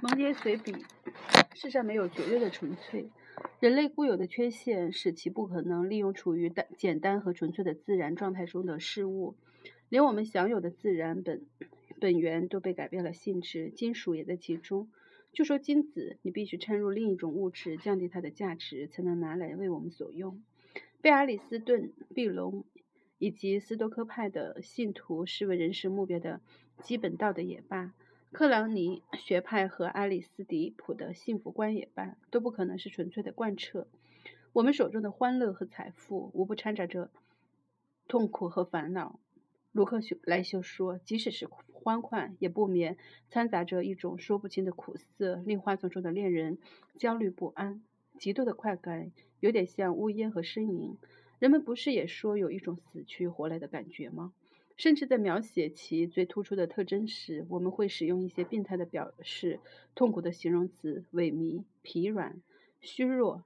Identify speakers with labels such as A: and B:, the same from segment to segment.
A: 蒙爹随笔：世上没有绝对的纯粹，人类固有的缺陷使其不可能利用处于单简单和纯粹的自然状态中的事物，连我们享有的自然本本源都被改变了性质，金属也在其中。就说金子，你必须掺入另一种物质，降低它的价值，才能拿来为我们所用。被阿里斯顿、毕龙以及斯多克派的信徒视为人生目标的基本道德也罢。克朗尼学派和阿里斯迪普的幸福观也罢，都不可能是纯粹的贯彻。我们手中的欢乐和财富，无不掺杂着痛苦和烦恼。卢克修莱修说，即使是欢快，也不免掺杂着一种说不清的苦涩，令花丛中的恋人焦虑不安。极度的快感，有点像呜咽和呻吟。人们不是也说有一种死去活来的感觉吗？甚至在描写其最突出的特征时，我们会使用一些病态的表示痛苦的形容词：萎靡、疲软、虚弱、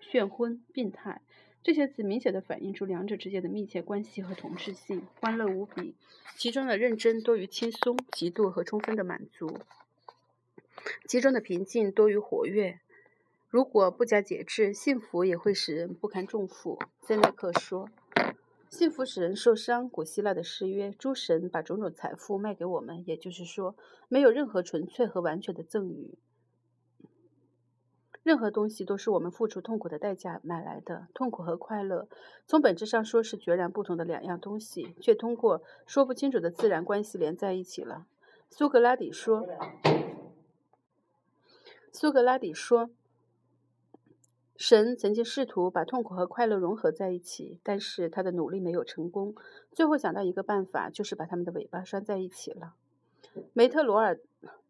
A: 眩昏、病态。这些词明显地反映出两者之间的密切关系和同质性。欢乐无比，其中的认真多于轻松，极度和充分的满足；其中的平静多于活跃。如果不加节制，幸福也会使人不堪重负。塞内克说。幸福使人受伤。古希腊的誓约，诸神把种种财富卖给我们，也就是说，没有任何纯粹和完全的赠与。任何东西都是我们付出痛苦的代价买来的。痛苦和快乐，从本质上说是决然不同的两样东西，却通过说不清楚的自然关系连在一起了。苏格拉底说。苏格拉底说。神曾经试图把痛苦和快乐融合在一起，但是他的努力没有成功。最后想到一个办法，就是把他们的尾巴拴在一起了。梅特罗尔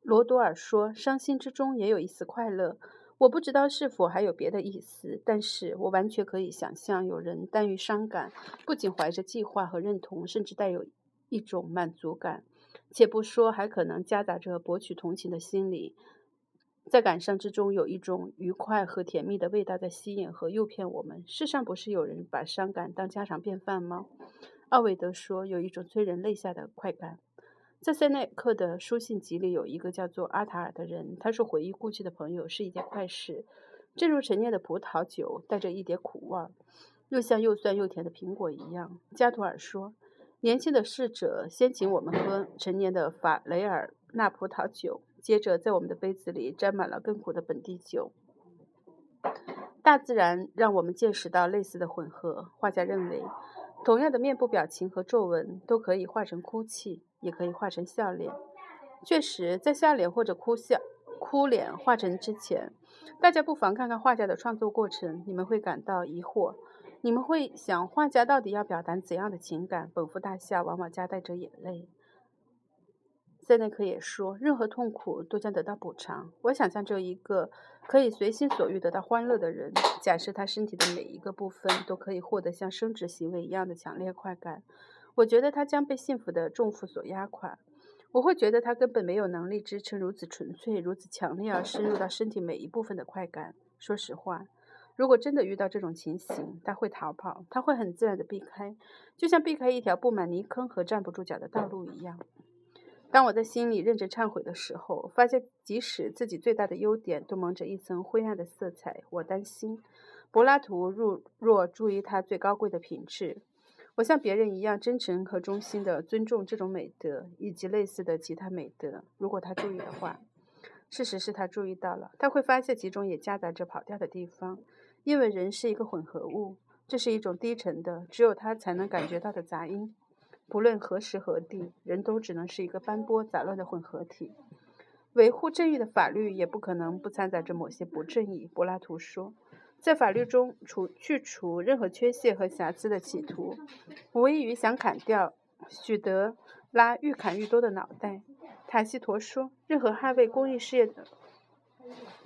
A: 罗多尔说：“伤心之中也有一丝快乐。”我不知道是否还有别的意思，但是我完全可以想象，有人耽于伤感，不仅怀着计划和认同，甚至带有一种满足感，且不说还可能夹杂着博取同情的心理。在感伤之中，有一种愉快和甜蜜的味道在吸引和诱骗我们。世上不是有人把伤感当家常便饭吗？奥维德说，有一种催人泪下的快感。在塞内克的书信集里，有一个叫做阿塔尔的人，他说回忆故去的朋友是一件快事，正如陈年的葡萄酒带着一点苦味，又像又酸又甜的苹果一样。加图尔说，年轻的侍者先请我们喝陈年的法雷尔纳葡萄酒。接着，在我们的杯子里沾满了更苦的本地酒。大自然让我们见识到类似的混合。画家认为，同样的面部表情和皱纹都可以画成哭泣，也可以画成笑脸。确实，在笑脸或者哭笑、哭脸画成之前，大家不妨看看画家的创作过程，你们会感到疑惑。你们会想，画家到底要表达怎样的情感？本幅大笑往往夹带着眼泪。塞内克也说，任何痛苦都将得到补偿。我想象着一个可以随心所欲得到欢乐的人，假设他身体的每一个部分都可以获得像生殖行为一样的强烈快感。我觉得他将被幸福的重负所压垮。我会觉得他根本没有能力支撑如此纯粹、如此强烈而深入到身体每一部分的快感。说实话，如果真的遇到这种情形，他会逃跑，他会很自然地避开，就像避开一条布满泥坑和站不住脚的道路一样。当我在心里认真忏悔的时候，发现即使自己最大的优点都蒙着一层灰暗的色彩。我担心，柏拉图若若注意他最高贵的品质，我像别人一样真诚和衷心地尊重这种美德以及类似的其他美德。如果他注意的话，事实是他注意到了，他会发现其中也夹杂着跑调的地方，因为人是一个混合物，这是一种低沉的，只有他才能感觉到的杂音。不论何时何地，人都只能是一个斑驳杂乱的混合体。维护正义的法律也不可能不掺杂着某些不正义。柏拉图说，在法律中除去除任何缺陷和瑕疵的企图，无异于想砍掉许德拉愈砍愈多的脑袋。塔西佗说，任何捍卫公益事业的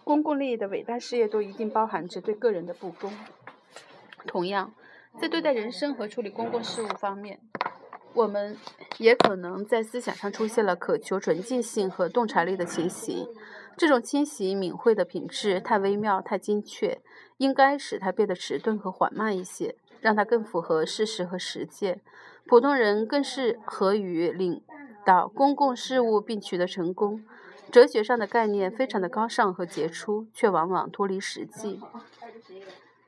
A: 公共利益的伟大事业，都一定包含着对个人的不公。同样，在对待人生和处理公共事务方面。我们也可能在思想上出现了渴求纯净性和洞察力的情形。这种清晰敏慧的品质太微妙、太精确，应该使它变得迟钝和缓慢一些，让它更符合事实和实践。普通人更适合于领导公共事务并取得成功。哲学上的概念非常的高尚和杰出，却往往脱离实际。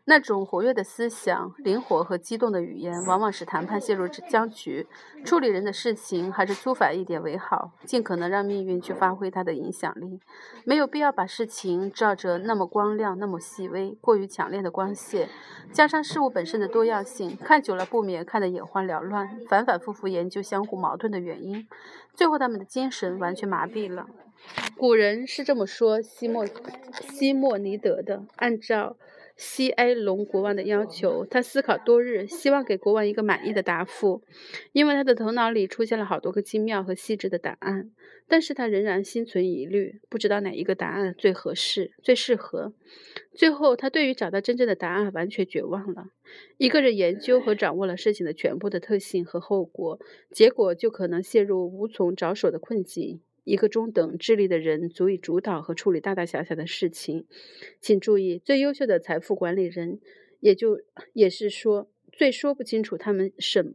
A: 那种活跃的思想、灵活和激动的语言，往往使谈判陷入僵局。处理人的事情，还是粗法一点为好，尽可能让命运去发挥它的影响力。没有必要把事情照着那么光亮、那么细微、过于强烈的光线，加上事物本身的多样性，看久了不免看得眼花缭乱。反反复复研究相互矛盾的原因，最后他们的精神完全麻痹了。古人是这么说西莫西莫尼德的，按照。西埃隆国王的要求，他思考多日，希望给国王一个满意的答复，因为他的头脑里出现了好多个精妙和细致的答案，但是他仍然心存疑虑，不知道哪一个答案最合适、最适合。最后，他对于找到真正的答案完全绝望了。一个人研究和掌握了事情的全部的特性和后果，结果就可能陷入无从着手的困境。一个中等智力的人足以主导和处理大大小小的事情。请注意，最优秀的财富管理人，也就也是说，最说不清楚他们什，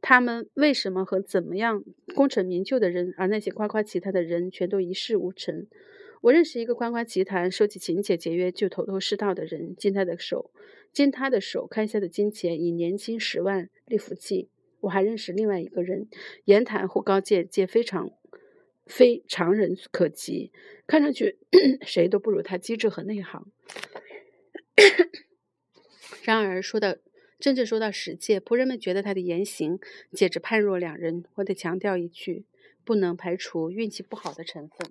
A: 他们为什么和怎么样功成名就的人，而那些夸夸其谈的人，全都一事无成。我认识一个夸夸其谈、说起勤俭节约就头头是道的人，经他的手，经他的手开下的金钱以年薪十万立福计。我还认识另外一个人，言谈或高见皆非常。非常人可及，看上去 谁都不如他机智和内行。然而说到真正说到实践，仆人们觉得他的言行简直判若两人。我得强调一句，不能排除运气不好的成分。